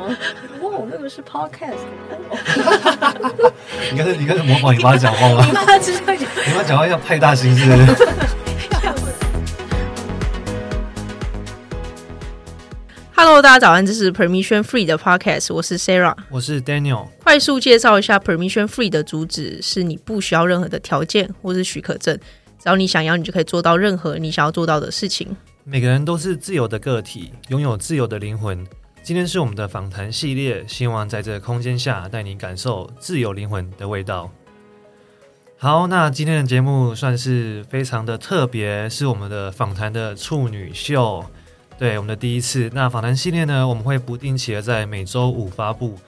吗？哇，那个是 podcast。你刚才你刚才模仿你妈讲话吗？你妈知道你妈讲话要派大星是？Hello，大家早安，这是 Permission Free 的 podcast，我是 Sarah，我是 Daniel。快速介绍一下 Permission Free 的主旨是你不需要任何的条件或是许可证，只要你想要，你就可以做到任何你想要做到的事情。每个人都是自由的个体，拥有自由的灵魂。今天是我们的访谈系列，希望在这个空间下带你感受自由灵魂的味道。好，那今天的节目算是非常的特别，是我们的访谈的处女秀，对，我们的第一次。那访谈系列呢，我们会不定期的在每周五发布，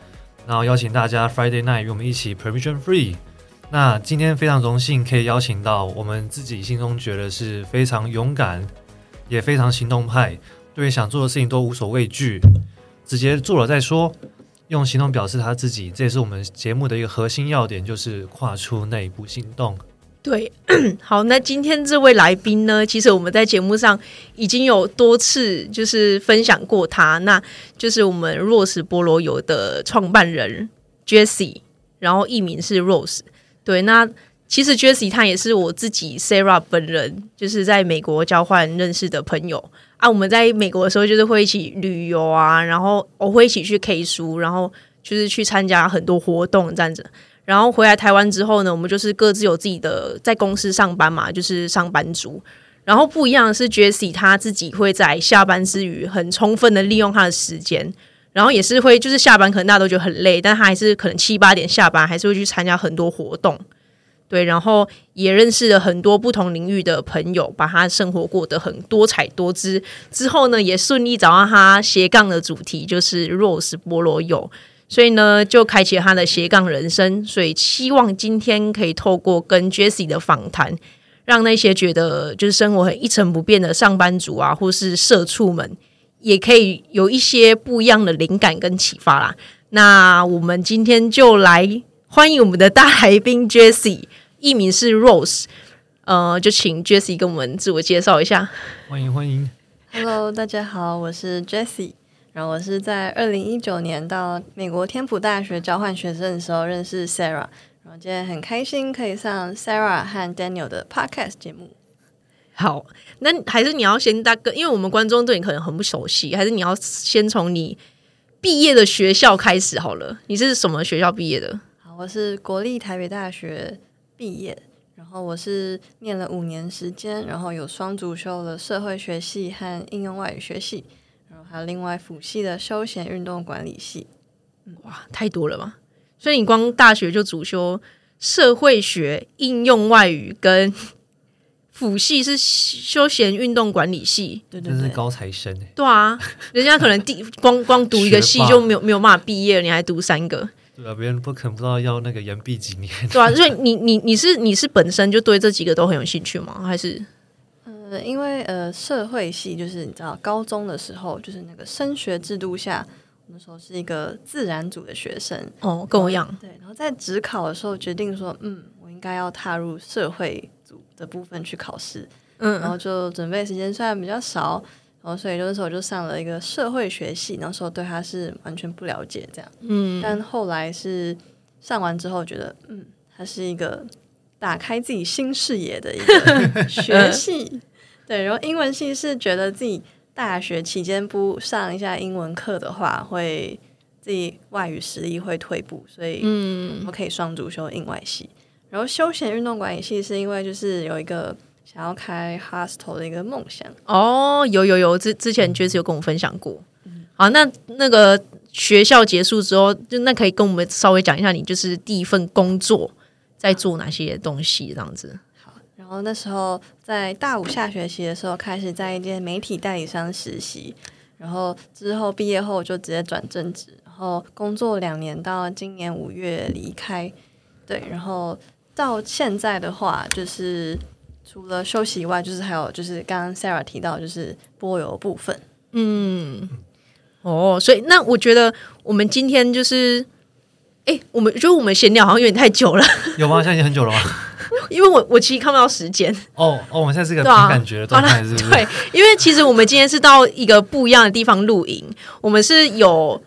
然后邀请大家 Friday night 与我们一起 Permission Free。那今天非常荣幸可以邀请到我们自己心中觉得是非常勇敢。也非常行动派，对想做的事情都无所畏惧，直接做了再说，用行动表示他自己，这也是我们节目的一个核心要点，就是跨出那一步行动。对，好，那今天这位来宾呢，其实我们在节目上已经有多次就是分享过他，那就是我们 Rose 菠萝油的创办人 Jessie，然后艺名是 Rose，对，那。其实 Jessie 他也是我自己 Sarah 本人，就是在美国交换认识的朋友啊。我们在美国的时候，就是会一起旅游啊，然后我会一起去 K 书，然后就是去参加很多活动这样子。然后回来台湾之后呢，我们就是各自有自己的在公司上班嘛，就是上班族。然后不一样的是，Jessie 他自己会在下班之余很充分的利用他的时间，然后也是会就是下班可能大家都觉得很累，但他还是可能七八点下班，还是会去参加很多活动。对，然后也认识了很多不同领域的朋友，把他生活过得很多彩多姿。之后呢，也顺利找到他斜杠的主题，就是 Rose 菠萝油，所以呢，就开启了他的斜杠人生。所以希望今天可以透过跟 Jessie 的访谈，让那些觉得就是生活很一成不变的上班族啊，或是社畜们，也可以有一些不一样的灵感跟启发啦。那我们今天就来欢迎我们的大来宾 Jessie。艺名是 Rose，呃，就请 Jessie 跟我们自我介绍一下。欢迎欢迎，Hello，大家好，我是 Jessie，然后我是在二零一九年到美国天普大学交换学生的时候认识 Sarah，然后今天很开心可以上 Sarah 和 Daniel 的 Podcast 节目。好，那还是你要先大哥，因为我们观众对你可能很不熟悉，还是你要先从你毕业的学校开始好了。你是什么学校毕业的？好，我是国立台北大学。毕业，然后我是念了五年时间，然后有双主修了社会学系和应用外语学系，然后还有另外辅系的休闲运动管理系。哇，太多了吧！所以你光大学就主修社会学、应用外语跟辅系是休闲运动管理系，对对对，是高材生。对啊，人家可能第光光读一个系就没有没有办法毕业了，你还读三个。对啊，别人不可能不知道要那个延毕几年。对啊，所以你你你是你是本身就对这几个都很有兴趣吗？还是？呃，因为呃，社会系就是你知道，高中的时候就是那个升学制度下，我那时候是一个自然组的学生哦，跟我一样。对，然后在职考的时候决定说，嗯，我应该要踏入社会组的部分去考试。嗯，然后就准备时间虽然比较少。然后，所以那时候我就上了一个社会学系，那时候对他是完全不了解这样。嗯，但后来是上完之后觉得，嗯，它是一个打开自己新视野的一个 学系。对，然后英文系是觉得自己大学期间不上一下英文课的话，会自己外语实力会退步，所以嗯，我可以双主修英外系。然后休闲运动管理系是因为就是有一个。想要开 hostel 的一个梦想哦，有有有，之之前 Jessie 有跟我分享过。嗯、好，那那个学校结束之后，就那可以跟我们稍微讲一下，你就是第一份工作在做哪些东西这样子。好，然后那时候在大五下学期的时候，开始在一间媒体代理商实习，然后之后毕业后就直接转正职，然后工作两年，到今年五月离开。对，然后到现在的话，就是。除了休息以外，就是还有就是刚刚 Sarah 提到，就是波游部分。嗯，哦，所以那我觉得我们今天就是，哎、欸，我们觉得我们闲聊好像有点太久了。有吗？现在已经很久了吗？因为我我其实看不到时间。哦哦，我们现在是一个凭感觉的状态，是不是？对，因为其实我们今天是到一个不一样的地方露营，我们是有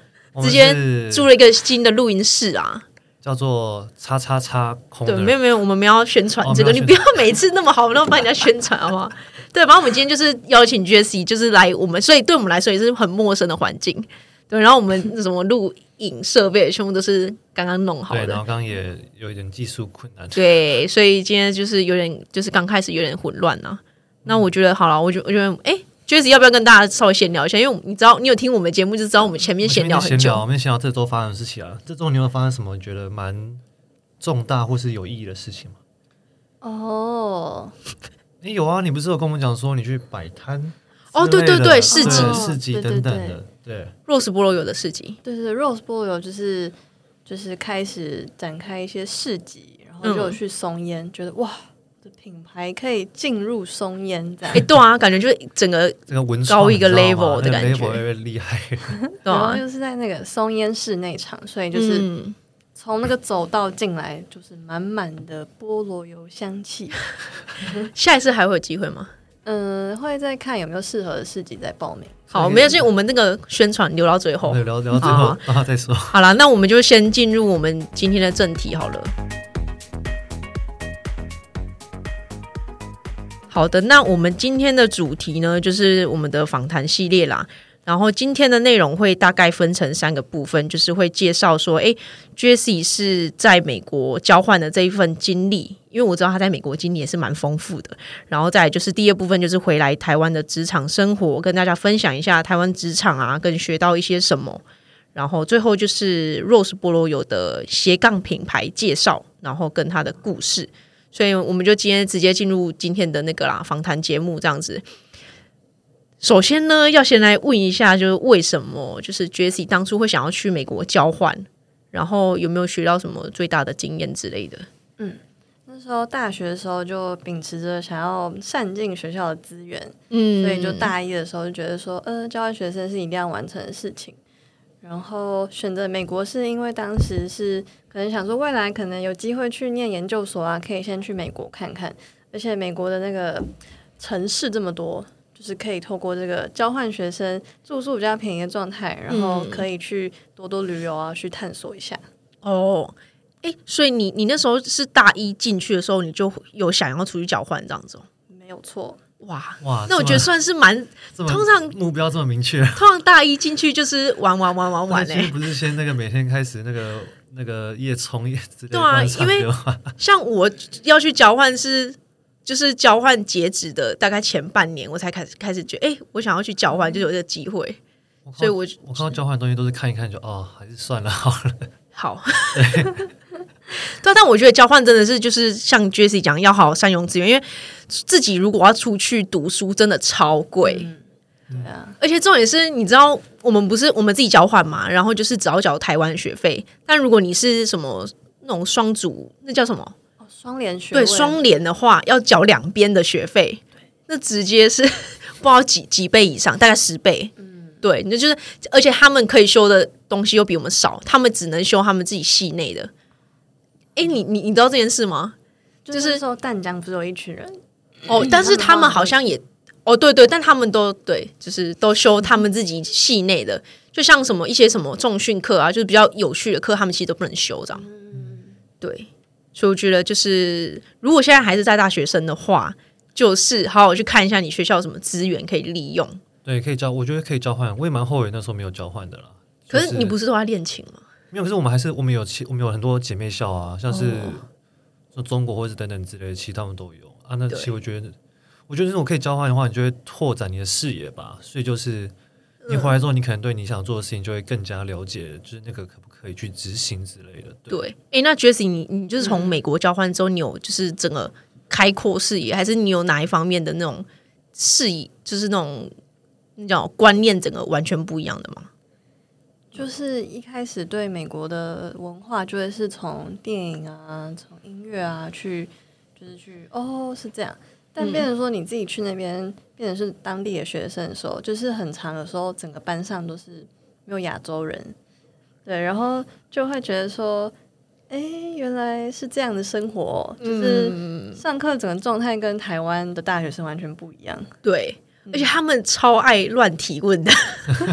直接租了一个新的录音室啊，叫做“叉叉叉空”。对，没有没有，我们没有宣传这个，你不要每次那么好，我们都帮人家宣传好不好？对，然后我们今天就是邀请 Jessie，就是来我们，所以对我们来说也是很陌生的环境。对，然后我们什么录影设备全部都是刚刚弄好的，对，然后刚刚也有一点技术困难，对，所以今天就是有点，就是刚开始有点混乱啊。那我觉得好了，我觉我觉得，哎，Jessie 要不要跟大家稍微闲聊一下？因为你知道，你有听我们节目就知道，我们前面闲聊很久。我们闲聊这周发生的事情啊，这周你有发生什么你觉得蛮重大或是有意义的事情吗？哦，你，有啊，你不是有跟我们讲说你去摆摊？哦，对对对，市集、市集等等的。对，Rose 菠萝油的市集，对对，Rose 菠萝油就是就是开始展开一些市集，然后就有去松烟，嗯、觉得哇，这品牌可以进入松烟这样，哎，对啊，感觉就是整个这个文高一个 level 的感觉，越来越厉害。然后又是在那个松烟室内场，所以就是从那个走道进来，就是满满的菠萝油香气。下一次还会有机会吗？嗯，会再看有没有适合的市集再报名。好，没有，就我们那个宣传留到最后，留留到最后啊 再说。好了，那我们就先进入我们今天的正题好了。好的，那我们今天的主题呢，就是我们的访谈系列啦。然后今天的内容会大概分成三个部分，就是会介绍说，诶，Jessie 是在美国交换的这一份经历，因为我知道他在美国经历也是蛮丰富的。然后再就是第二部分，就是回来台湾的职场生活，跟大家分享一下台湾职场啊，跟学到一些什么。然后最后就是 Rose 菠萝油的斜杠品牌介绍，然后跟他的故事。所以我们就今天直接进入今天的那个啦访谈节目这样子。首先呢，要先来问一下，就是为什么就是 Jessie 当初会想要去美国交换，然后有没有学到什么最大的经验之类的？嗯，那时候大学的时候就秉持着想要善尽学校的资源，嗯，所以就大一的时候就觉得说，呃，交换学生是一定要完成的事情。然后选择美国是因为当时是可能想说未来可能有机会去念研究所啊，可以先去美国看看，而且美国的那个城市这么多。就是可以透过这个交换学生住宿比较便宜的状态，然后可以去多多旅游啊，去探索一下。哦，哎，所以你你那时候是大一进去的时候，你就有想要出去交换这样子？没有错。哇哇，那我觉得算是蛮 通常目标这么明确。通常大一进去就是玩玩玩玩玩嘞，不是先那个每天开始那个那个夜冲夜对啊，因为像我要去交换是。就是交换截止的大概前半年，我才开始开始觉得，哎、欸，我想要去交换，就有这个机会。所以我我看到交换的东西都是看一看就哦，还是算了好了。好，对，对，但我觉得交换真的是就是像 Jessie 讲，要好好善用资源，因为自己如果要出去读书，真的超贵。嗯，对啊，而且重点是，你知道我们不是我们自己交换嘛，然后就是只要缴台湾学费，但如果你是什么那种双主，那叫什么？双联学对双联的话，要缴两边的学费，对那直接是不知道几几倍以上，大概十倍。嗯，对，那就是，而且他们可以修的东西又比我们少，他们只能修他们自己系内的。哎，你你你知道这件事吗？就是说淡江不是有一群人哦，但是他们好像也哦，对对，但他们都对，就是都修他们自己系内的，就像什么一些什么重训课啊，就是比较有趣的课，他们其实都不能修这样。嗯，对。所以我觉得，就是如果现在还是在大学生的话，就是好好去看一下你学校有什么资源可以利用。对，可以交，我觉得可以交换。我也蛮后悔那时候没有交换的啦。可是你不是都在练琴吗？没有，可是我们还是我们有其我们有很多姐妹校啊，像是说中国或者是等等之类的，其实他们都有啊。那其实我觉得，我觉得这种可以交换的话，你就会拓展你的视野吧。所以就是你回来之后，你可能对你想做的事情就会更加了解，就是那个可不可。以去执行之类的。对，哎、欸，那 Jessie，你你就是从美国交换之后，你有就是整个开阔视野，还是你有哪一方面的那种视野，就是那种那叫观念，整个完全不一样的吗？就是一开始对美国的文化，就会是从电影啊、从音乐啊去，就是去哦，是这样。但变成说你自己去那边，嗯、变成是当地的学生的时候，就是很长的时候，整个班上都是没有亚洲人。对，然后就会觉得说，哎，原来是这样的生活，就是上课整个状态跟台湾的大学生完全不一样。对，而且他们超爱乱提问的，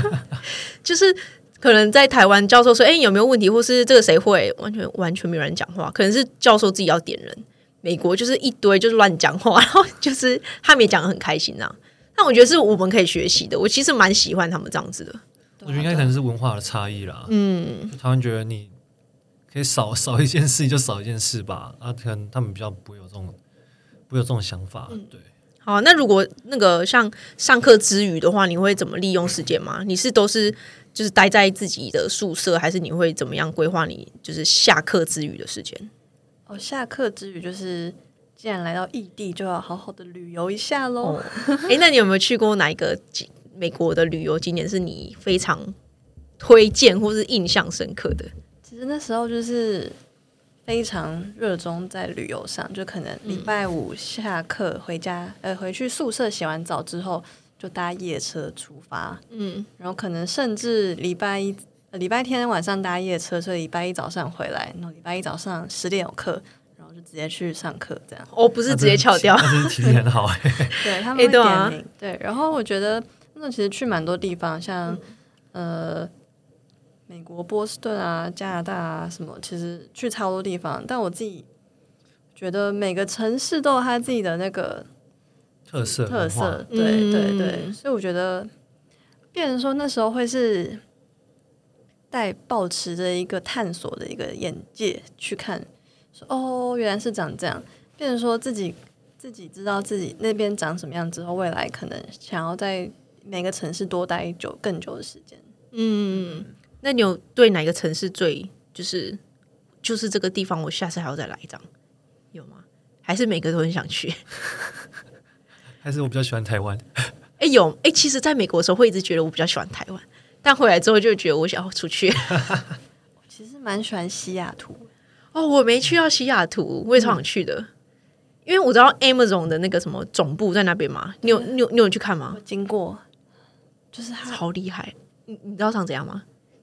就是可能在台湾教授说：“哎、欸，有没有问题？”或是这个谁会？完全完全没有人讲话。可能是教授自己要点人。美国就是一堆就是乱讲话，然后就是 他们也讲的很开心那、啊。但我觉得是我们可以学习的。我其实蛮喜欢他们这样子的。我觉得应该可能是文化的差异啦。嗯，他们觉得你可以少少一件事就少一件事吧。啊，可能他们比较不会有这种不会有这种想法。对。好，那如果那个像上课之余的话，你会怎么利用时间吗？你是都是就是待在自己的宿舍，还是你会怎么样规划你就是下课之余的时间？哦，下课之余就是既然来到异地，就要好好的旅游一下喽。哎、哦欸，那你有没有去过哪一个美国的旅游景点是你非常推荐或是印象深刻的？其实那时候就是。非常热衷在旅游上，就可能礼拜五下课回家，嗯、呃，回去宿舍洗完澡之后就搭夜车出发，嗯，然后可能甚至礼拜一、呃、礼拜天晚上搭夜车，所以礼拜一早上回来，然后礼拜一早上十点有课，然后就直接去上课，这样。哦，不是直接翘掉，那其实很好 哎。对他们会点名，欸对，啊、对，然后我觉得那其实去蛮多地方，像、嗯、呃。美国波士顿啊，加拿大啊，什么其实去超多地方，但我自己觉得每个城市都有它自己的那个特色特色，对对对，所以我觉得，变成说那时候会是带抱持着一个探索的一个眼界去看，说哦，原来是长这样，变成说自己自己知道自己那边长什么样之后，未来可能想要在每个城市多待久更久的时间，嗯。那你有对哪个城市最就是就是这个地方，我下次还要再来一张，有吗？还是每个都很想去？还是我比较喜欢台湾？哎、欸，有哎、欸，其实在美国的时候会一直觉得我比较喜欢台湾，但回来之后就觉得我想要出去。其实蛮喜欢西雅图哦，我没去到西雅图，我也超想去的，嗯、因为我知道 Amazon 的那个什么总部在那边嘛。你有你有你有去看吗？经过，就是超厉害。你你知道长怎样吗？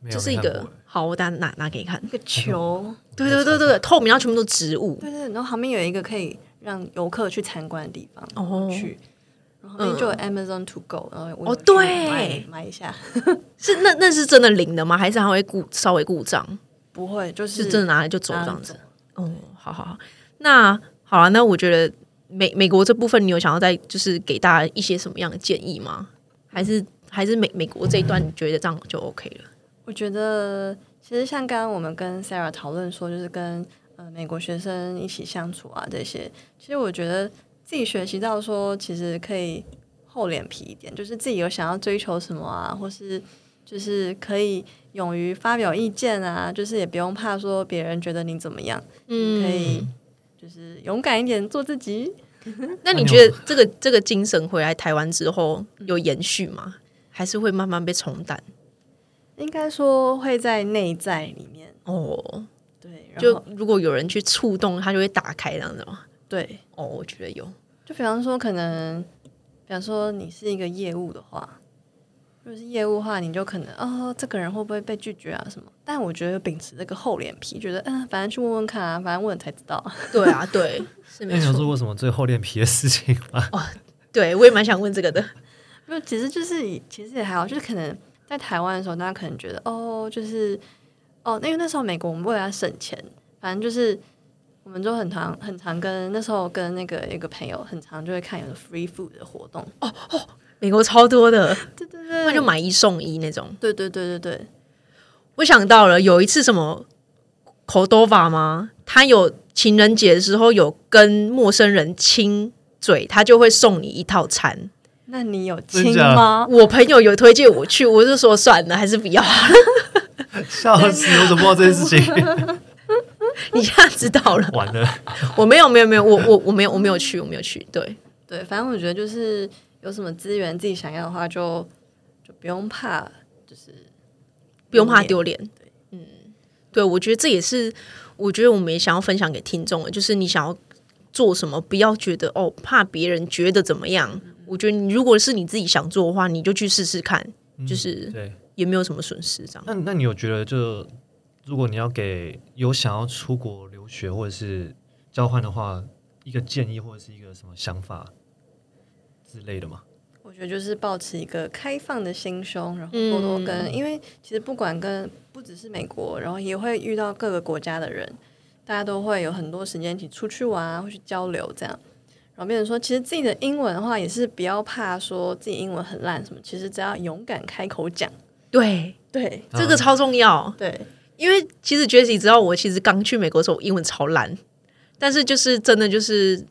就是一个好，我拿拿拿给你看，一个球，对对对对对，透明，然后全部都植物，对对，然后旁边有一个可以让游客去参观的地方，哦，去，然后就有 Amazon to go，然后我哦对，买一下，是那那是真的灵的吗？还是还会故稍微故障？不会，就是真的拿来就走这样子。哦，好好好，那好了，那我觉得美美国这部分，你有想要再就是给大家一些什么样的建议吗？还是还是美美国这一段你觉得这样就 OK 了？我觉得其实像刚刚我们跟 Sarah 讨论说，就是跟呃美国学生一起相处啊这些，其实我觉得自己学习到说，其实可以厚脸皮一点，就是自己有想要追求什么啊，或是就是可以勇于发表意见啊，就是也不用怕说别人觉得你怎么样，嗯，可以就是勇敢一点做自己。那你觉得这个这个精神回来台湾之后有延续吗？还是会慢慢被冲淡？应该说会在内在里面哦，对，就如果有人去触动，它就会打开这样子吗？对，哦，我觉得有。就比方说，可能，比方说你是一个业务的话，如果是业务的话，你就可能哦，这个人会不会被拒绝啊什么？但我觉得秉持这个厚脸皮，觉得嗯，反正去问问看啊，反正问了才知道。对啊，对，是没错。你想做过什么最厚脸皮的事情吗？哦，对我也蛮想问这个的。不，其实就是其实也还好，就是可能。在台湾的时候，大家可能觉得哦，就是哦，因为那时候美国我们为了要省钱，反正就是我们就很常很常跟那时候跟那个一个朋友很常就会看有 free food 的活动哦哦，美国超多的，对对对，那就买一送一那种，对对对对对。我想到了有一次什么 Cordova 吗？他有情人节的时候有跟陌生人亲嘴，他就会送你一套餐。那你有亲吗？我朋友有推荐我去，我就说算了，还是不要。笑死！我怎么不知道这件事情？你现在知道了？完了！我没有，没有，没有，我我我没有，我没有去，我没有去。对对，反正我觉得就是有什么资源自己想要的话就，就就不用怕，就是不用怕丢脸。对，嗯，对，我觉得这也是我觉得我们也想要分享给听众的，就是你想要做什么，不要觉得哦，怕别人觉得怎么样。我觉得你如果是你自己想做的话，你就去试试看，嗯、就是对，也没有什么损失这样。那那你有觉得，就如果你要给有想要出国留学或者是交换的话，一个建议或者是一个什么想法之类的吗？我我觉得就是保持一个开放的心胸，然后多多跟，嗯、因为其实不管跟不只是美国，然后也会遇到各个国家的人，大家都会有很多时间一起出去玩，啊，或去交流这样。然后变成说，其实自己的英文的话，也是不要怕说自己英文很烂什么，其实只要勇敢开口讲，对对，这个超重要。对，因为其实 Jessie 知道我其实刚去美国的时候，我英文超烂，但是就是真的就是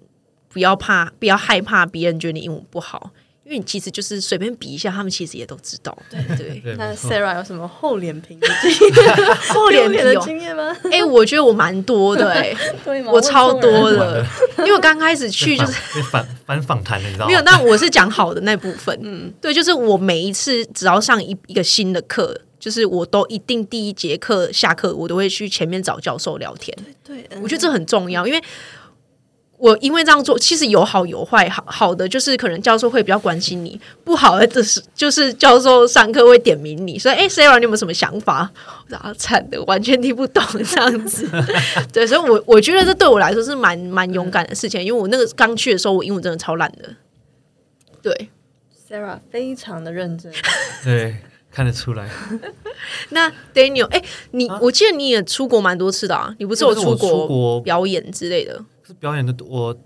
不要怕，不要害怕别人觉得你英文不好。因为你其实就是随便比一下，他们其实也都知道。对对，对那 Sarah 有什么厚脸皮的经验？厚脸皮的经验吗？哎、欸，我觉得我蛮多的、欸，哎，我超多的。因为我刚开始去就是反 反访谈的，你知道吗？没有，但我是讲好的那部分。嗯，对，就是我每一次只要上一一个新的课，就是我都一定第一节课下课，我都会去前面找教授聊天。对，对我觉得这很重要，因为。我因为这样做，其实有好有坏。好好的就是可能教授会比较关心你，不好的就是就是教授上课会点名你，所以哎，Sarah，你有没有什么想法？然后惨的完全听不懂这样子。对，所以我我觉得这对我来说是蛮蛮勇敢的事情，因为我那个刚去的时候，我英文真的超烂的。对，Sarah 非常的认真，对，看得出来。那 Daniel，哎，你、啊、我记得你也出国蛮多次的啊，你不是有出国表演之类的？表演的我，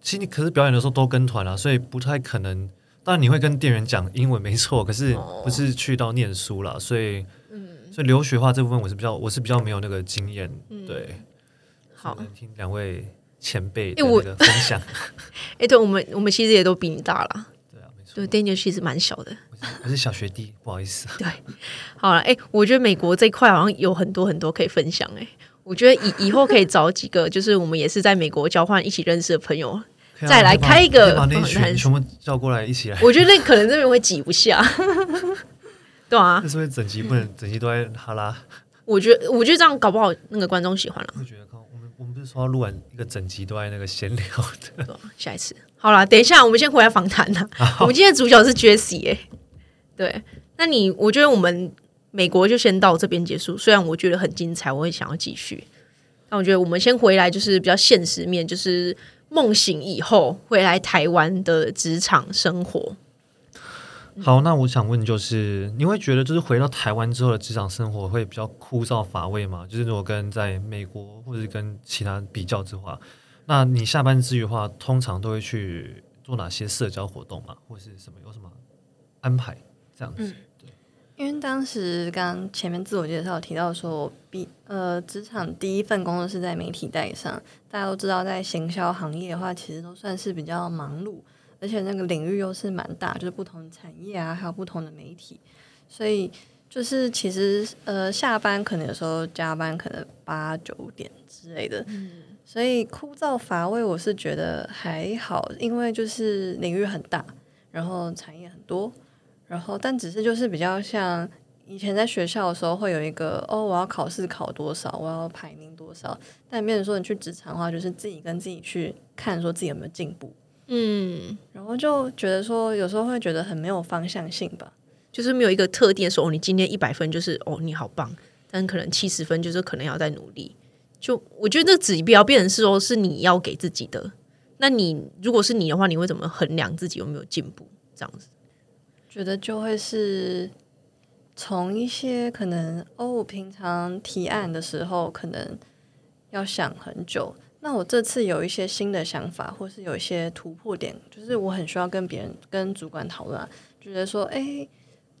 其实可是表演的时候都跟团了，所以不太可能。当然你会跟店员讲英文没错，可是不是去到念书了，所以，嗯，所以留学话这部分我是比较我是比较没有那个经验，嗯、对。好，听两位前辈的那个分享。哎，对我们我们其实也都比你大了，对啊，没错。对，Daniel 其实蛮小的，我是小学弟，不好意思。对，好了，哎，我觉得美国这一块好像有很多很多可以分享，哎。我觉得以以后可以找几个，就是我们也是在美国交换一起认识的朋友，啊、再来开一个，把那群全部叫过来一起来。我觉得那可能这边会挤不下，对啊。那是不是整集不能整集都在哈拉？我觉得我觉得这样搞不好那个观众喜欢了。我觉得，我们我们不是说要录完一个整集都在那个闲聊的？下一次好了，等一下我们先回来访谈了。我们今天的主角是 Jessie 哎，对，那你我觉得我们。美国就先到这边结束，虽然我觉得很精彩，我会想要继续。但我觉得我们先回来，就是比较现实面，就是梦醒以后回来台湾的职场生活。好，那我想问，就是你会觉得，就是回到台湾之后的职场生活会比较枯燥乏味吗？就是如果跟在美国或者跟其他比较之话，那你下班之余的话，通常都会去做哪些社交活动吗？或是什么有什么安排这样子？嗯因为当时刚前面自我介绍提到说，比呃职场第一份工作是在媒体带上，大家都知道，在行销行业的话，其实都算是比较忙碌，而且那个领域又是蛮大，就是不同的产业啊，还有不同的媒体，所以就是其实呃下班可能有时候加班可能八九点之类的，嗯，所以枯燥乏味，我是觉得还好，因为就是领域很大，然后产业很多。然后，但只是就是比较像以前在学校的时候，会有一个哦，我要考试考多少，我要排名多少。但变成说你去职场的话，就是自己跟自己去看，说自己有没有进步。嗯，然后就觉得说，有时候会觉得很没有方向性吧，就是没有一个特定说，哦，你今天一百分就是哦，你好棒。但可能七十分就是可能要再努力。就我觉得这指标变成是说，是你要给自己的。那你如果是你的话，你会怎么衡量自己有没有进步？这样子。觉得就会是从一些可能哦，平常提案的时候可能要想很久。那我这次有一些新的想法，或是有一些突破点，就是我很需要跟别人、跟主管讨论。觉得说，哎，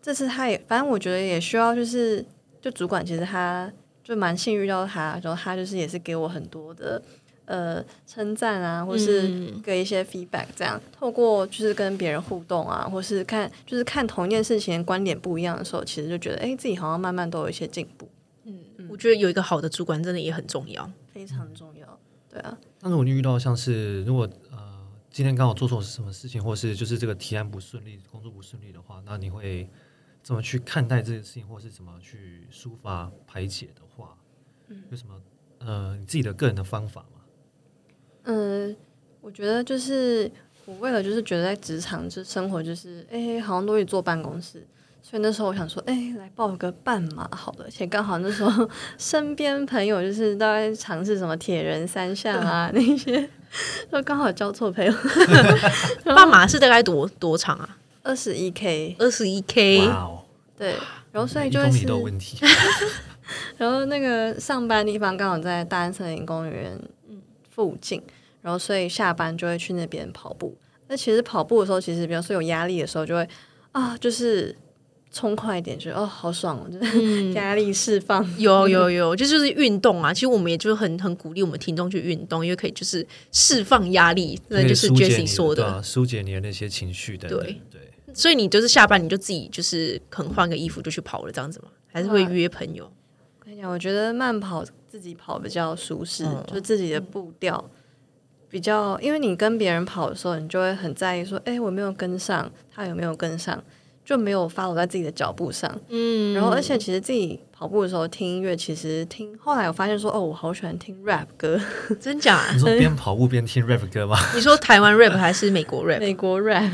这次他也，反正我觉得也需要，就是就主管其实他就蛮幸运遇到他，然后他就是也是给我很多的。呃，称赞啊，或是给一些 feedback，这样、嗯、透过就是跟别人互动啊，或是看就是看同一件事情观点不一样的时候，其实就觉得哎，自己好像慢慢都有一些进步。嗯，嗯，我觉得有一个好的主管真的也很重要，非常重要。对啊，但是我遇到像是如果呃今天刚好做错什么事情，或是就是这个提案不顺利，工作不顺利的话，那你会怎么去看待这件事情，或是怎么去抒发排解的话，嗯，有什么呃你自己的个人的方法吗？嗯，我觉得就是我为了就是觉得在职场就生活就是哎，好像都得坐办公室，所以那时候我想说，哎，来报个半马好了，而且刚好那时候 身边朋友就是都在尝试什么铁人三项啊 那些，就刚好交错朋友。半马是大概多多长啊？二十一 K，二十一 K，哇哦，对，然后所以就会是一公里都有问题。然后那个上班地方刚好在大安森林公园附近，然后所以下班就会去那边跑步。那其实跑步的时候，其实比方说有压力的时候，就会啊，就是冲快一点，觉得哦好爽哦，就是压力释放。嗯、有有有，就就是运动啊。其实我们也就很很鼓励我们听众去运动，因为可以就是释放压力，那就是 Jessie 说的，啊、疏解你的那些情绪的。对对，所以你就是下班你就自己就是可能换个衣服就去跑了，这样子吗？还是会约朋友？我跟你讲，我觉得慢跑自己跑比较舒适，嗯、就是自己的步调。比较，因为你跟别人跑的时候，你就会很在意说，哎，我没有跟上，他有没有跟上，就没有 follow 在自己的脚步上。嗯，然后而且其实自己跑步的时候听音乐，其实听后来我发现说，哦，我好喜欢听 rap 歌，真假？你说边跑步边听 rap 歌吗？你说台湾 rap 还是美国 rap？美国 rap。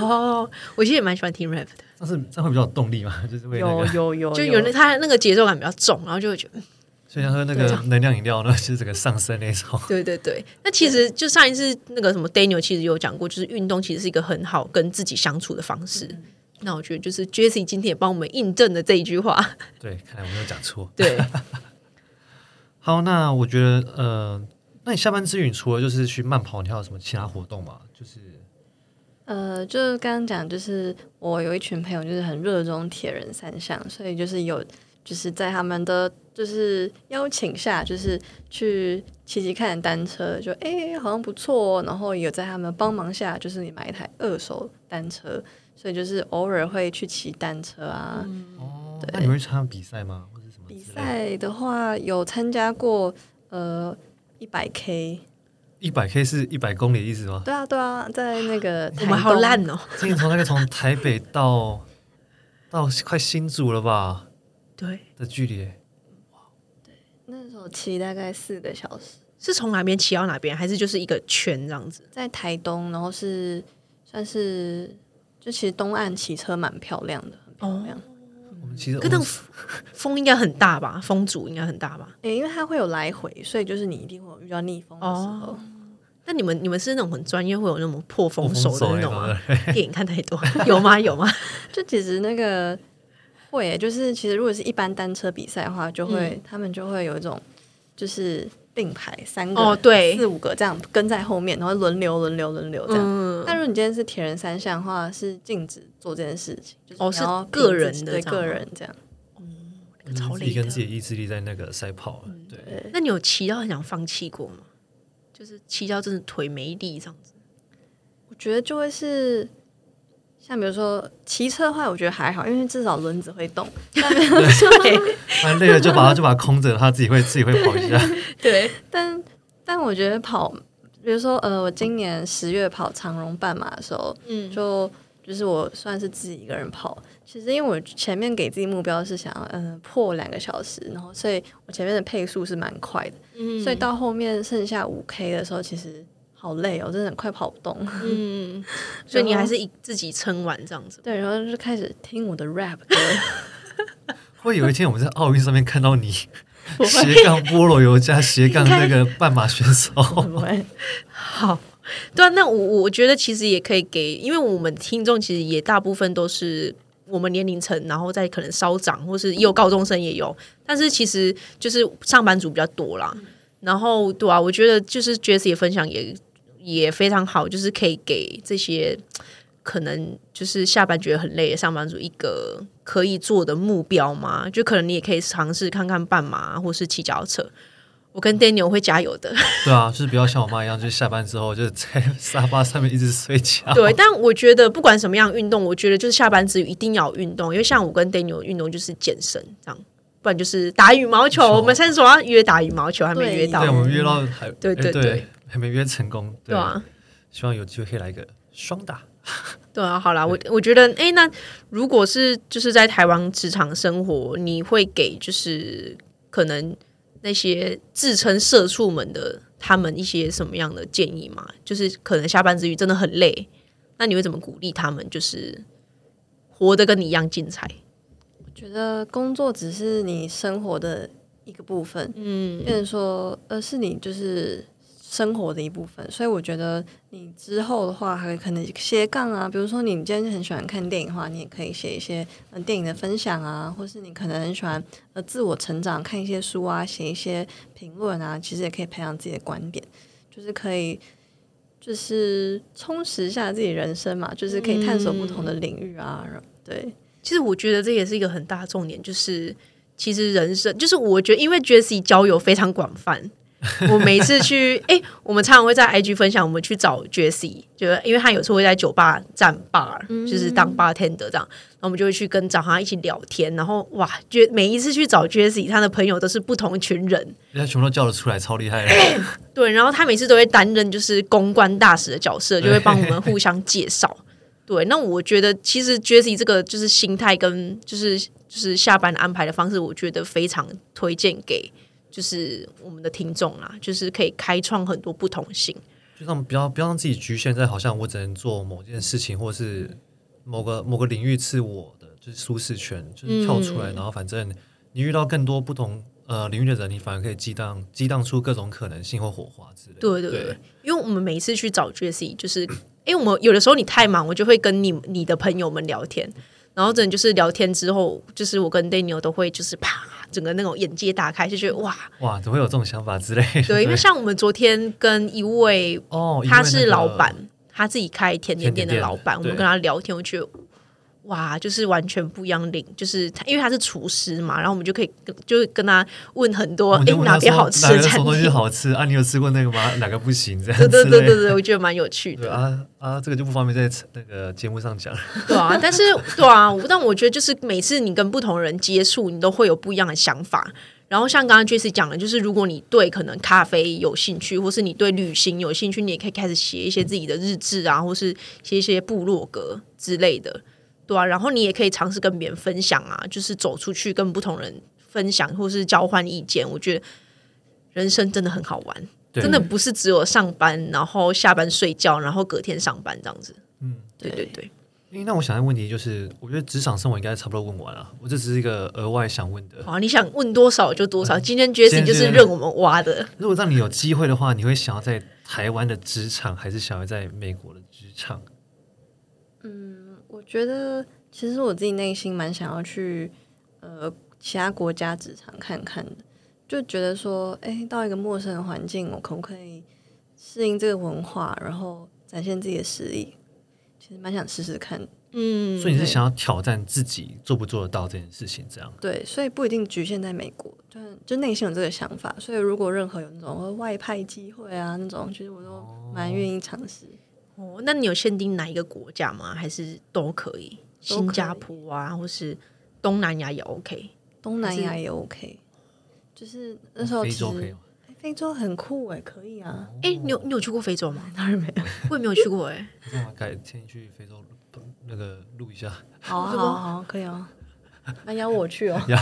哦，我其实也蛮喜欢听 rap 的。但是这样会比较有动力嘛？就是会、那个、有有有，就有那他那个节奏感比较重，然后就会觉得。就像喝那个能量饮料呢，就是整个上升那种。对对对，那其实就上一次那个什么 Daniel 其实有讲过，就是运动其实是一个很好跟自己相处的方式。嗯、那我觉得就是 Jessie 今天也帮我们印证了这一句话。对，看来我没有讲错。对。好，那我觉得呃，那你下班之余除了就是去慢跑，你还有什么其他活动吗？就是呃，就是刚刚讲，就是我有一群朋友，就是很热衷铁人三项，所以就是有。就是在他们的就是邀请下，就是去骑骑看单车，就哎、欸、好像不错哦。然后有在他们帮忙下，就是你买一台二手单车，所以就是偶尔会去骑单车啊。哦，对，那你会参加比赛吗？或者什么比赛的话，有参加过呃一百 K，一百 K 是一百公里的意思吗？对啊对啊，在那个我们好烂哦。今天从那个从台北到到快新竹了吧？对的距离，哇，对，那时候骑大概四个小时，是从哪边骑到哪边，还是就是一个圈这样子？在台东，然后是算是就其实东岸骑车蛮漂亮的，很漂亮。哦、我们其实，可能风应该很大吧？风阻应该很大吧？哎、欸，因为它会有来回，所以就是你一定会有遇到逆风的时候。哦、那你们你们是那种很专业，会有那种破风手的那种吗？电影看太多，有吗？有吗？就其实那个。会，就是其实如果是一般单车比赛的话，就会、嗯、他们就会有一种就是并排三个、哦、对四五个这样跟在后面，然后轮流轮流轮流这样。嗯、但如果你今天是铁人三项的话，是禁止做这件事情，就是哦是个人的对个人这样。哦，那个、超累跟自己意志力在那个赛跑。嗯、对，那你有骑到很想放弃过吗？就是骑到真的腿没力这样子？我觉得就会是。像比如说骑车的话，我觉得还好，因为至少轮子会动。但比如说 蛮累了，就把它就把它空着，它自己会自己会跑一下。对，但但我觉得跑，比如说呃，我今年十月跑长荣半马的时候，嗯，就就是我算是自己一个人跑。其实因为我前面给自己目标是想要嗯、呃、破两个小时，然后所以我前面的配速是蛮快的，嗯，所以到后面剩下五 K 的时候，其实。好累哦，真的快跑不动。嗯，所以你还是以自己撑完这样子。对，然后就开始听我的 rap 歌。会有一天我们在奥运上面看到你斜杠菠萝油加斜杠那个半马选手。好，对啊，那我我觉得其实也可以给，因为我们听众其实也大部分都是我们年龄层，然后再可能稍长，或是也有高中生也有，但是其实就是上班族比较多啦。然后对啊，我觉得就是 Jessie 的分享也。也非常好，就是可以给这些可能就是下班觉得很累的上班族一个可以做的目标嘛。就可能你也可以尝试看看半马，或是骑脚踏车。我跟 Daniel 会加油的。对啊，就是不要像我妈一样，就是下班之后就在沙发上面一直睡觉。对，但我觉得不管什么样运动，我觉得就是下班之余一定要运动，因为像我跟 Daniel 运动就是健身这样，不然就是打羽毛球。我们现在说要约打羽毛球，还没约到。对，我们约到还对对对。还没约成功，对，对啊，希望有机会可以来个双打。对啊，好啦，我我觉得，哎、欸，那如果是就是在台湾职场生活，你会给就是可能那些自称社畜们的他们一些什么样的建议吗？就是可能下班之余真的很累，那你会怎么鼓励他们？就是活得跟你一样精彩？我觉得工作只是你生活的一个部分，嗯，变成说，而是你就是。生活的一部分，所以我觉得你之后的话，还可能斜杠啊，比如说你今天很喜欢看电影的话，你也可以写一些嗯电影的分享啊，或是你可能很喜欢呃自我成长，看一些书啊，写一些评论啊，其实也可以培养自己的观点，就是可以就是充实一下自己人生嘛，就是可以探索不同的领域啊，嗯、对。其实我觉得这也是一个很大重点，就是其实人生就是我觉得，因为 Jessie 交友非常广泛。我每次去，哎、欸，我们常常会在 IG 分享，我们去找 Jessie，就因为他有时候会在酒吧站 bar，、嗯、就是当 bartender 这样，然后我们就会去跟找他一起聊天，然后哇，觉每一次去找 Jessie，他的朋友都是不同群人，他全部都叫得出来，超厉害的。对，然后他每次都会担任就是公关大使的角色，就会帮我们互相介绍。对，那我觉得其实 Jessie 这个就是心态跟就是就是下班安排的方式，我觉得非常推荐给。就是我们的听众啊，就是可以开创很多不同性，就让不要不要让自己局限在好像我只能做某件事情，或是某个某个领域是我的就是舒适圈，就是跳出来，嗯、然后反正你遇到更多不同呃领域的人，你反而可以激荡激荡出各种可能性或火花之类的。对对对，对因为我们每一次去找 Jessie，就是因为我们有的时候你太忙，我就会跟你你的朋友们聊天，然后真的就是聊天之后，就是我跟 Daniel 都会就是啪。整个那种眼界打开，就觉得哇哇，怎么会有这种想法之类的？对，因为像我们昨天跟一位哦，他是老板，他自己开甜点店的老板，我们跟他聊天，我觉得。哇，就是完全不一样领，就是他，因为他是厨师嘛，然后我们就可以跟，就是跟他问很多，哎，哪边好吃？哪个东西好吃啊？你有吃过那个吗？哪个不行？这样对对对对对，我觉得蛮有趣的。啊啊，这个就不方便在那个节目上讲。对啊，但是对啊，但我觉得就是每次你跟不同人接触，你都会有不一样的想法。然后像刚刚 Jessie 讲的，就是如果你对可能咖啡有兴趣，或是你对旅行有兴趣，你也可以开始写一些自己的日志啊，或是写一些部落格之类的。对啊，然后你也可以尝试跟别人分享啊，就是走出去跟不同人分享，或是交换意见。我觉得人生真的很好玩，真的不是只有上班，然后下班睡觉，然后隔天上班这样子。嗯，对对对。那我想的问题就是，我觉得职场生活应该差不多问完了，我这只是一个额外想问的。啊，你想问多少就多少。嗯、今天 Jessie 就是任我们挖的。如果让你有机会的话，你会想要在台湾的职场，还是想要在美国的职场？嗯。我觉得其实我自己内心蛮想要去呃其他国家职场看看的，就觉得说，哎，到一个陌生的环境，我可不可以适应这个文化，然后展现自己的实力？其实蛮想试试看。嗯，所以你是想要挑战自己做不做得到这件事情，这样？对，所以不一定局限在美国，就就内心有这个想法。所以如果任何有那种外派机会啊，那种其实我都蛮愿意尝试。哦，那你有限定哪一个国家吗？还是都可以？新加坡啊，或是东南亚也 OK，东南亚也 OK。就是那时候其实非洲可以，非洲很酷哎，可以啊。哎，你有你有去过非洲吗？当然没有，我也没有去过哎。那改天去非洲那个录一下。好啊，好好，可以啊。那邀我去哦。邀。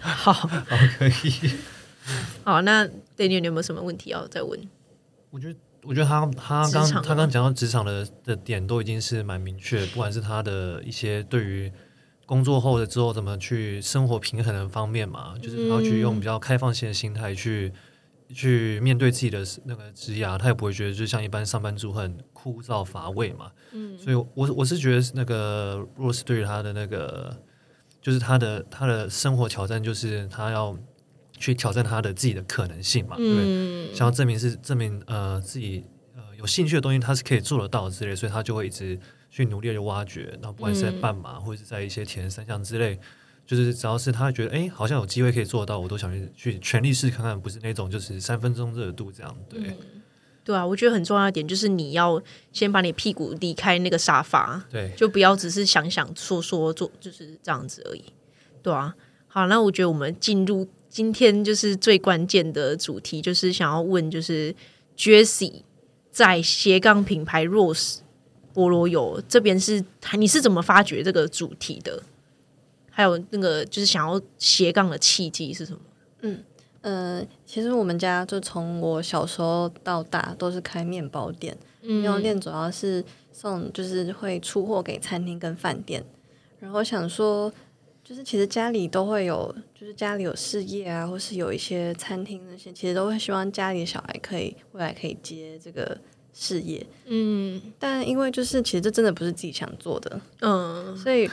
好，好，可以。好，那 Daniel 你有没有什么问题要再问？我觉得。我觉得他他刚他刚讲到职场的的点都已经是蛮明确，不管是他的一些对于工作后的之后怎么去生活平衡的方面嘛，就是他要去用比较开放性的心态去去面对自己的那个职涯，他也不会觉得就像一般上班族很枯燥乏味嘛。嗯，所以我我是觉得那个 Rose 对于他的那个就是他的他的生活挑战，就是他要。去挑战他的自己的可能性嘛，嗯、对，想要证明是证明呃自己呃有兴趣的东西，他是可以做得到之类，所以他就会一直去努力的挖掘。然后不管是在半马、嗯、或者是在一些铁人三项之类，就是只要是他觉得哎好像有机会可以做得到，我都想去去全力试看看，不是那种就是三分钟热度这样。对，嗯、对啊，我觉得很重要一点就是你要先把你屁股离开那个沙发，对，就不要只是想想说说做就是这样子而已。对啊，好，那我觉得我们进入。今天就是最关键的主题，就是想要问，就是 Jessie 在斜杠品牌 Rose 菠萝油这边是，你是怎么发掘这个主题的？还有那个就是想要斜杠的契机是什么？嗯呃，其实我们家就从我小时候到大都是开面包店，面包店主要是送，就是会出货给餐厅跟饭店，然后想说。就是其实家里都会有，就是家里有事业啊，或是有一些餐厅那些，其实都会希望家里的小孩可以未来可以接这个事业。嗯，但因为就是其实这真的不是自己想做的，嗯，所以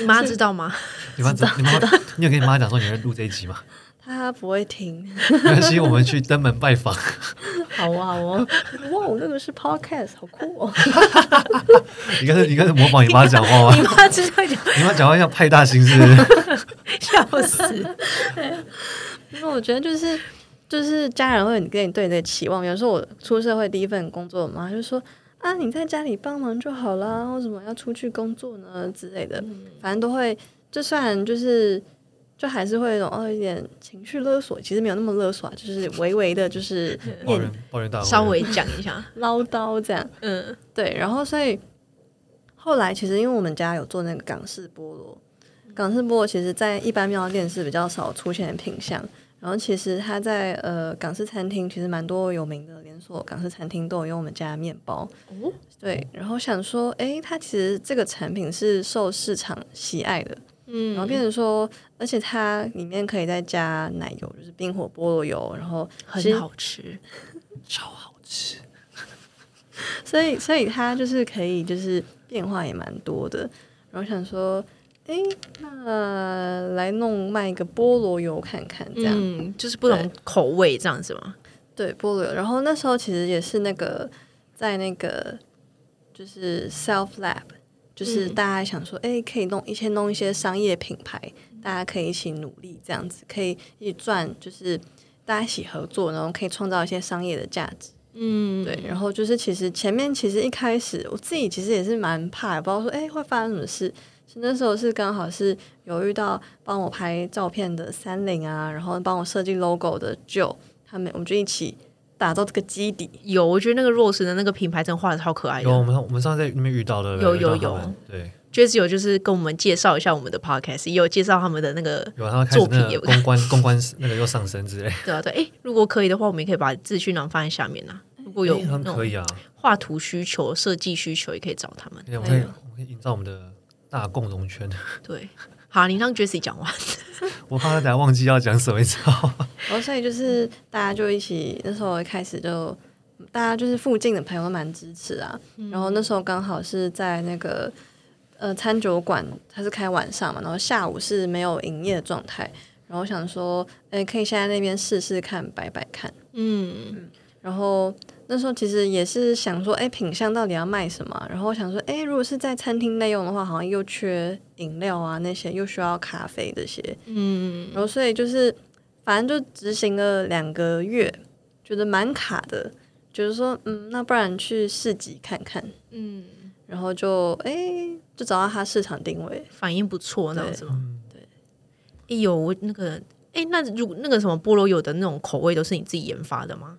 你妈知道吗？你妈知道？你妈，你有跟你妈讲说你会录这一集吗？她不会听，没关系，我们去登门拜访。好啊，我哇，那个是 podcast，好酷哦！你刚才你刚才模仿你妈讲话吗？你妈知道讲，你妈讲话像派大星是不是？笑死！因为我觉得就是就是家人会跟你对你的期望，比如说我出社会第一份工作嘛，就说啊，你在家里帮忙就好啦，为什么要出去工作呢之类的，反正都会，就算就是。就还是会有哦，一点情绪勒索，其实没有那么勒索，就是微微的，就是 抱怨抱怨大，稍微讲一下 唠叨这样，嗯，对。然后所以后来其实因为我们家有做那个港式菠萝，港式菠萝其实在一般庙店是比较少出现的品相。然后其实它在呃港式餐厅其实蛮多有名的连锁港式餐厅都有用我们家的面包，哦，对。然后想说，哎，它其实这个产品是受市场喜爱的。嗯，然后变成说，而且它里面可以再加奶油，就是冰火菠萝油，然后很好吃，超好吃。所以，所以它就是可以，就是变化也蛮多的。然后想说，哎，那来弄卖一个菠萝油看看，这样，嗯，就是不同口味这样子吗？对，菠萝油。然后那时候其实也是那个在那个就是 Self Lab。就是大家想说，哎、欸，可以弄一些弄一些商业品牌，大家可以一起努力，这样子可以一起赚，就是大家一起合作，然后可以创造一些商业的价值。嗯，对。然后就是其实前面其实一开始我自己其实也是蛮怕，也不知道说，哎、欸，会发生什么事。是那时候是刚好是有遇到帮我拍照片的三菱啊，然后帮我设计 logo 的 Joe，他们我们就一起。打造这个基底有，我觉得那个 Rose 的那个品牌真的画的超可爱的。有，我们我们上次在那边遇到的，有有有。对，Jesse 有就是跟我们介绍一下我们的 Podcast，也有介绍他们的那个作品，有公关 公关那个又上升之类。对啊对，哎，如果可以的话，我们也可以把资讯栏放在下面呐。如果有可以啊，画图需求、设计需求也可以找他们。我们可以我们可以营造我们的大共荣圈。对。好，你让 Jessie 讲完。我怕他等下忘记要讲什么，你知道吗？然 后所以就是大家就一起，那时候一开始就大家就是附近的朋友都蛮支持啊。嗯、然后那时候刚好是在那个呃餐酒馆，它是开晚上嘛，然后下午是没有营业的状态。然后想说，哎，可以先在那边试试看，摆摆看。嗯嗯。然后。那时候其实也是想说，哎，品相到底要卖什么？然后想说，哎，如果是在餐厅内用的话，好像又缺饮料啊那些，又需要咖啡这些，嗯，然后所以就是反正就执行了两个月，觉得蛮卡的，就是说，嗯，那不然去市集看看，嗯，然后就哎就找到它市场定位，反应不错，那样子吗？对，哎呦，我那个，哎，那如那个什么菠萝油的那种口味都是你自己研发的吗？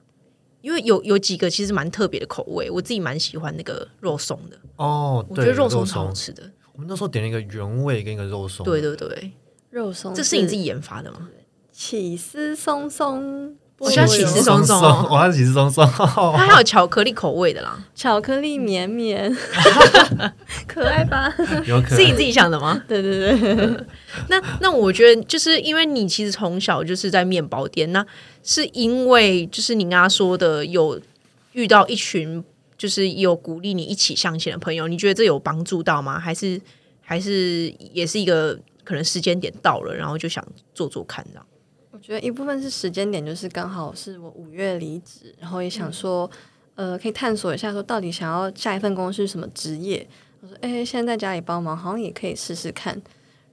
因为有有几个其实蛮特别的口味，我自己蛮喜欢那个肉松的哦，我觉得肉松超好吃的。我们那时候点了一个原味跟一个肉松，对对对，肉松，这是你自己研发的吗？起司松松。我喜欢起司松松，我还是起司松松，它还有巧克力口味的啦，巧克力绵绵，可爱吧？有可爱，是你自己想的吗？对 对对。那那我觉得，就是因为你其实从小就是在面包店，那是因为就是你刚刚说的有遇到一群就是有鼓励你一起向前的朋友，你觉得这有帮助到吗？还是还是也是一个可能时间点到了，然后就想做做看这样？我觉得一部分是时间点，就是刚好是我五月离职，然后也想说，嗯、呃，可以探索一下，说到底想要下一份工作是什么职业。我说，哎，现在在家里帮忙，好像也可以试试看。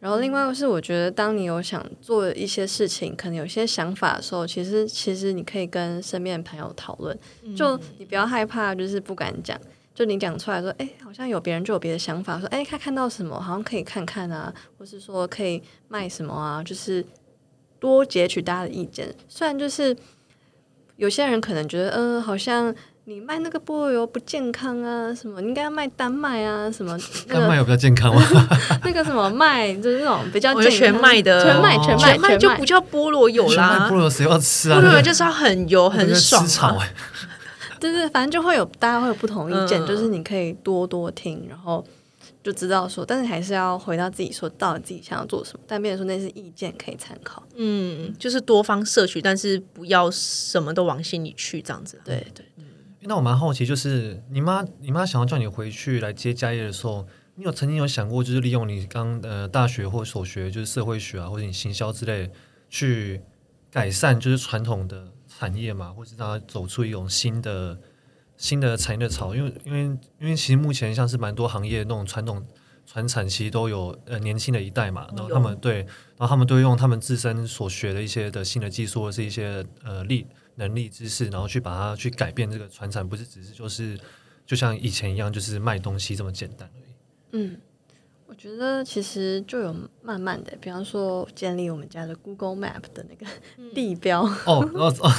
然后另外是，我觉得当你有想做一些事情，可能有些想法的时候，其实其实你可以跟身边的朋友讨论，就你不要害怕，就是不敢讲，就你讲出来说，哎，好像有别人就有别的想法，说，哎，他看到什么，好像可以看看啊，或是说可以卖什么啊，就是。多截取大家的意见，虽然就是有些人可能觉得，嗯、呃，好像你卖那个菠萝油不健康啊，什么你应该要卖丹麦啊，什么、那个、丹麦有比较健康吗？那个什么麦就是那种比较全麦的。全麦全麦全麦就不叫菠萝油啦，菠萝油谁要吃啊？菠萝油就是要很油很爽、啊，对对，反正就会有大家会有不同意见，嗯、就是你可以多多听，然后。就知道说，但是还是要回到自己说，到底自己想要做什么。但变成说那是意见可以参考，嗯，就是多方摄取，但是不要什么都往心里去，这样子。对对。那我蛮好奇，就是你妈，你妈想要叫你回去来接家业的时候，你有曾经有想过，就是利用你刚呃大学或所学，就是社会学啊，或者你行销之类，去改善就是传统的产业嘛，或是让它走出一种新的新的产业的潮？因为因为因为其实目前像是蛮多行业那种传统传产，其实都有呃年轻的一代嘛，然后他们对，然后他们都用他们自身所学的一些的新的技术或是一些呃力。能力、知识，然后去把它去改变这个传产，不是只是就是就像以前一样，就是卖东西这么简单而已。嗯，我觉得其实就有慢慢的，比方说建立我们家的 Google Map 的那个地标。哦哦哦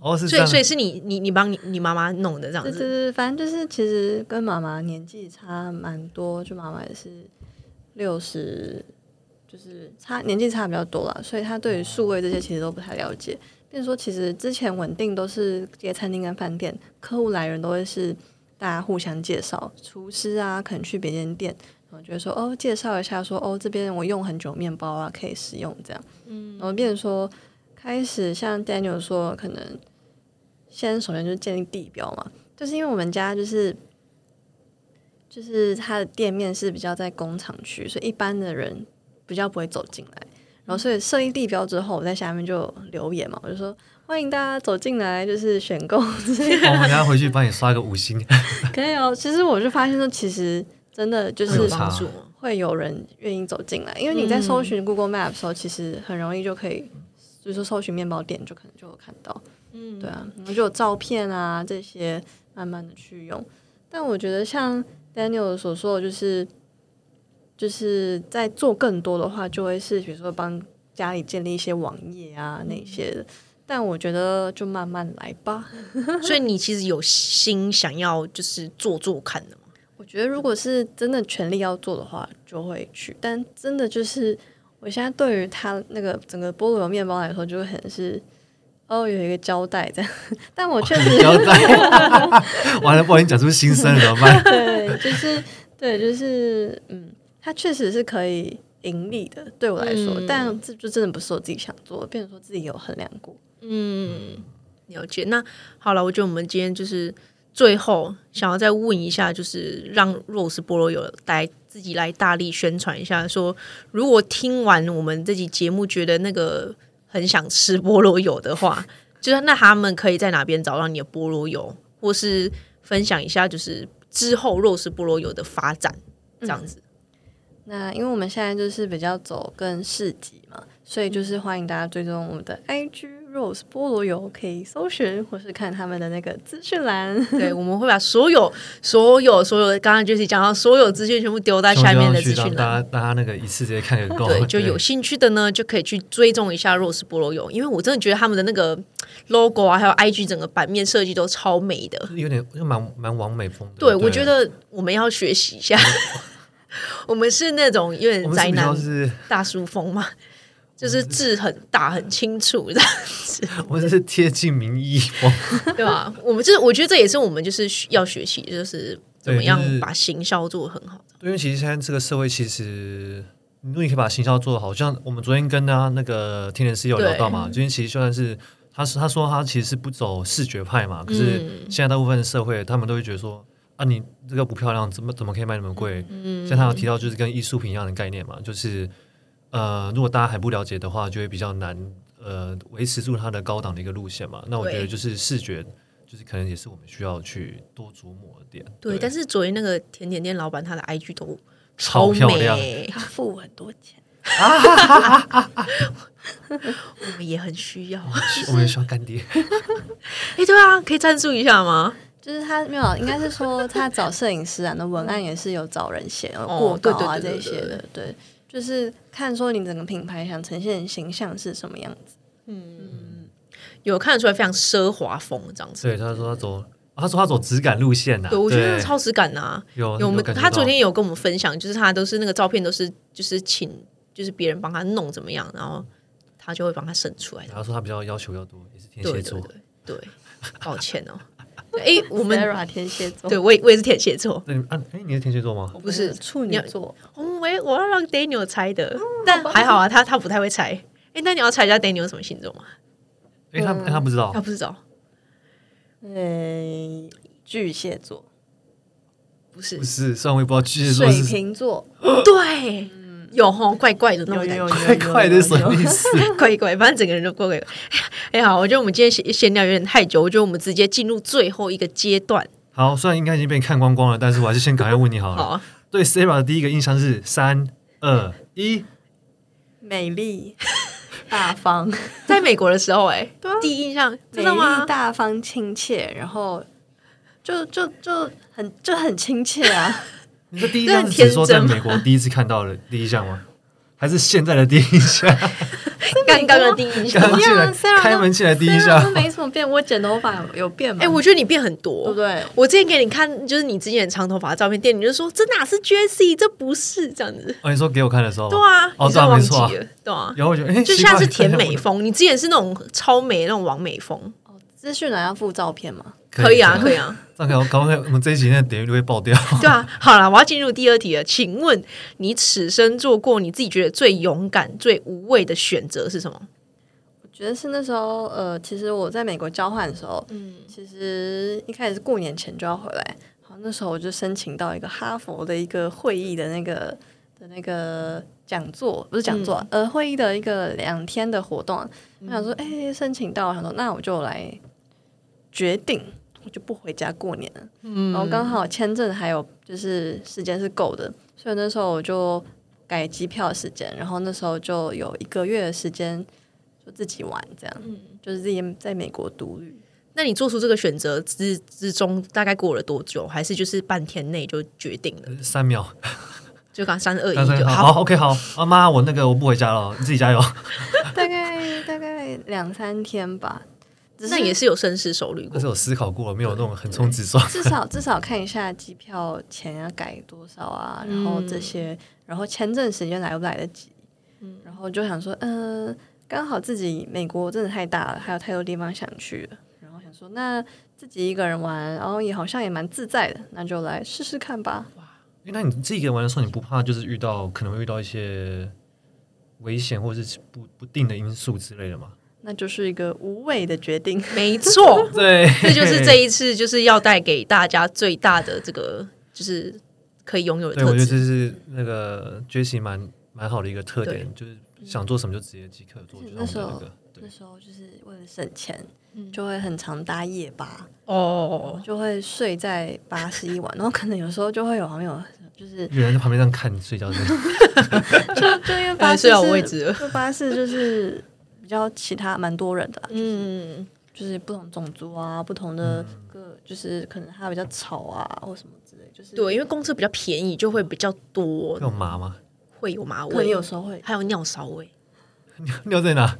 哦，是。所以所以是你你你帮你你妈妈弄的这样子。对对对，反正就是其实跟妈妈年纪差蛮多，就妈妈也是六十，就是差年纪差比较多啦，所以她对于数位这些其实都不太了解。就是说，其实之前稳定都是这些餐厅跟饭店，客户来人都会是大家互相介绍，厨师啊，可能去别间店，然后觉得说哦，介绍一下说，哦，这边我用很久面包啊，可以使用这样，嗯，然后变成说开始像 Daniel 说，可能先首先就是建立地标嘛，就是因为我们家就是就是他的店面是比较在工厂区，所以一般的人比较不会走进来。然后，所以设立地标之后，我在下面就留言嘛，我就说欢迎大家走进来，就是选购。我们等下回去帮你刷个五星。可以哦。其实我就发现说，其实真的就是帮助，会有人愿意走进来，因为你在搜寻 Google Map 的时候，其实很容易就可以，就是搜寻面包店，就可能就有看到。嗯，对啊，然后就有照片啊这些，慢慢的去用。但我觉得像 Daniel 所说的，就是。就是在做更多的话，就会是比如说帮家里建立一些网页啊那些的。但我觉得就慢慢来吧。所以你其实有心想要就是做做看的吗？我觉得如果是真的全力要做的话，就会去。但真的就是我现在对于他那个整个菠萝油面包来说，就会很是哦有一个交代这样。但我确实交代完了，不好意思讲出心声了怎么办？对，就是对，就是嗯。它确实是可以盈利的，对我来说，嗯、但这就真的不是我自己想做的，变成说自己有衡量过。嗯，了解。那好了，我觉得我们今天就是最后想要再问一下，就是让 Rose 菠萝油来自己来大力宣传一下，说如果听完我们这集节目觉得那个很想吃菠萝油的话，就是那他们可以在哪边找到你的菠萝油，或是分享一下，就是之后 Rose 菠萝油的发展这样子。那因为我们现在就是比较走跟市集嘛，所以就是欢迎大家追踪我们的 IG Rose 菠萝油，可以搜寻或是看他们的那个资讯栏。对，我们会把所有、所有、所有刚刚就是讲到所有资讯全部丢在下面的资讯栏，大家大家那个一次直接看就够。对，就有兴趣的呢，就可以去追踪一下 Rose 菠萝油，因为我真的觉得他们的那个 logo 啊，还有 IG 整个版面设计都超美的，有点就蛮蛮完美风的。对，对我觉得我们要学习一下。我们是那种有点宅男大叔风嘛，就是字很大很清楚这样子。我们是贴近民意风，对吧？我们就是我觉得这也是我们就是要学习，就是怎么样把行销做得很好。对，因为其实现在这个社会，其实如果你可以把行销做得好，像我们昨天跟他那个天天师有聊到嘛，今天其实就算是他是他说他其实是不走视觉派嘛，可是现在大部分的社会他们都会觉得说。啊，你这个不漂亮，怎么怎么可以卖那么贵？嗯，像他有提到，就是跟艺术品一样的概念嘛，就是呃，如果大家还不了解的话，就会比较难呃维持住它的高档的一个路线嘛。那我觉得就是视觉，就是可能也是我们需要去多琢磨的点。对，对但是昨天那个甜点店老板他的 IG 都超漂亮，他付很多钱，我们也很需要，我们也需要干爹。哎、欸，对啊，可以赞助一下吗？就是他没有，应该是说他找摄影师啊，那文案也是有找人写，过稿啊这些的，对，就是看说你整个品牌想呈现的形象是什么样子。嗯，有看得出来非常奢华风这样子。对，他说他走，他说他走质感路线呐。对，我觉得超质感呐。有有，我们他昨天有跟我们分享，就是他都是那个照片都是就是请就是别人帮他弄怎么样，然后他就会帮他审出来。他说他比较要求要多，也是天蝎座。对，抱歉哦。哎，我们天蝎座，对我也我也是天蝎座。对啊，哎，你是天蝎座吗？不是处女座。我我要让 Daniel 猜的，但还好啊，他他不太会猜。哎，那你要猜一下 Daniel 什么星座吗？哎，他他不知道，他不知道。哎，巨蟹座。不是不是，虽然我也不知道巨蟹座水瓶座，对，有吼怪怪的那种感觉，怪怪的什么意思？怪怪，反正整个人都怪怪的。哎，好，我觉得我们今天闲闲聊有点太久，我觉得我们直接进入最后一个阶段。好，虽然应该已经被你看光光了，但是我还是先赶快问你好了。好，对 Sarah 的第一个印象是三二一，美丽 大方。在美国的时候，哎，第一印象真的吗大方亲切，然后。就就就很就很亲切啊！你是第一印象是说在美国第一次看到的第一印象吗？还是现在的第一印象？刚刚的第一印象，开门进来第一印象没什么变。我剪头发有变吗？哎，我觉得你变很多，对不对？我之前给你看，就是你之前长头发的照片，店里就说这哪是 Jessie，这不是这样子。哦，你说给我看的时候，对啊，哦，这样没错，对啊。然后我觉得，哎，就像是甜 美风，你之前是那种超美那种王美风。哦，资讯栏要附照片吗？可以啊，可以啊。这样搞，搞不好我们这一集那点阅率会爆掉。对啊，好了，我要进入第二题了。请问你此生做过你自己觉得最勇敢、最无畏的选择是什么？我觉得是那时候，呃，其实我在美国交换的时候，嗯，其实一开始是过年前就要回来。好，那时候我就申请到一个哈佛的一个会议的那个的那个讲座，不是讲座，嗯、呃，会议的一个两天的活动。我想说，哎、欸，申请到，我想说，那我就来决定。我就不回家过年了，嗯，然后刚好签证还有就是时间是够的，所以那时候我就改机票时间，然后那时候就有一个月的时间就自己玩，这样，嗯，就是自己在美国独旅。那你做出这个选择之之中，大概过了多久？还是就是半天内就决定了？三秒，就刚三二 一，就好，好，OK，好，阿妈，我那个我不回家了，你自己加油。大概大概两三天吧。那也是有深思熟虑过，但是有思考过了，没有那种横冲直撞。至少至少看一下机票钱要改多少啊，然后这些，嗯、然后签证时间来不来得及，嗯，然后就想说，嗯、呃，刚好自己美国真的太大了，还有太多地方想去了，然后想说，那自己一个人玩，然后也好像也蛮自在的，那就来试试看吧。哇，那你自己一个人玩的时候，你不怕就是遇到可能会遇到一些危险或者是不不定的因素之类的吗？那就是一个无畏的决定，没错，对，这就是这一次就是要带给大家最大的这个，就是可以拥有的特质。对，我觉得这是那个 Jessie 蛮蛮好的一个特点，就是想做什么就直接即刻做。那时候，那时候就是为了省钱，就会很常搭夜巴哦，就会睡在巴士一晚，然后可能有时候就会有朋友就是有人在旁边这样看你睡觉，就就因为巴士有位置，就巴士就是。比较其他蛮多人的，嗯，就是不同种族啊，不同的个，就是可能他比较吵啊，或什么之类，就是对，因为公厕比较便宜，就会比较多。有麻吗？会有麻味，有时候会，还有尿骚味。尿 尿在哪？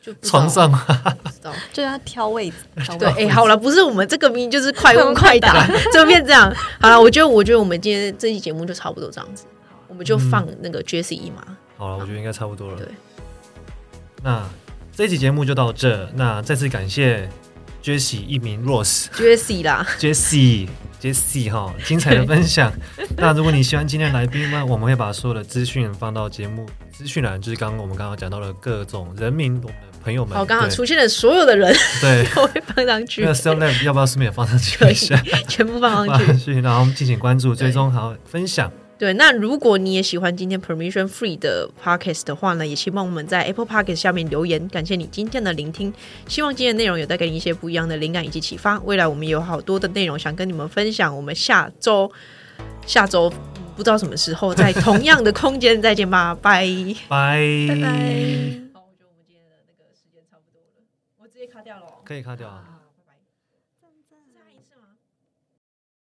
就床上吗？不知道，就是要 挑位置。对，哎，好了，不是我们这个名就是快问快答，怎么变这样？好了，我觉得，我觉得我们今天这期节目就差不多这样子，我们就放那个 Jessie 一马。好了，我觉得应该差不多了。对。那这一期节目就到这。那再次感谢 Jessie 一名 Rose，Jessie 啦，Jessie，Jessie 哈，精彩的分享。那如果你喜欢今天的来宾呢，我们会把所有的资讯放到节目资讯栏，就是刚刚我们刚刚讲到的各种人名，我们的朋友们，好，刚好出现了所有的人，对，都会放上去。那 StepLab 要不要顺便也放上去？一下，全部放上去，然后我们敬请关注、追踪，好分享。对，那如果你也喜欢今天 Permission Free 的 Podcast 的话呢，也希望我们在 Apple Podcast 下面留言，感谢你今天的聆听。希望今天的内容有带给你一些不一样的灵感以及启发。未来我们有好多的内容想跟你们分享，我们下周下周不知道什么时候在同样的空间再见 吧，拜拜拜拜。好，我觉得我们今天的那个时间差不多了，我直接卡掉了，可以卡掉啊。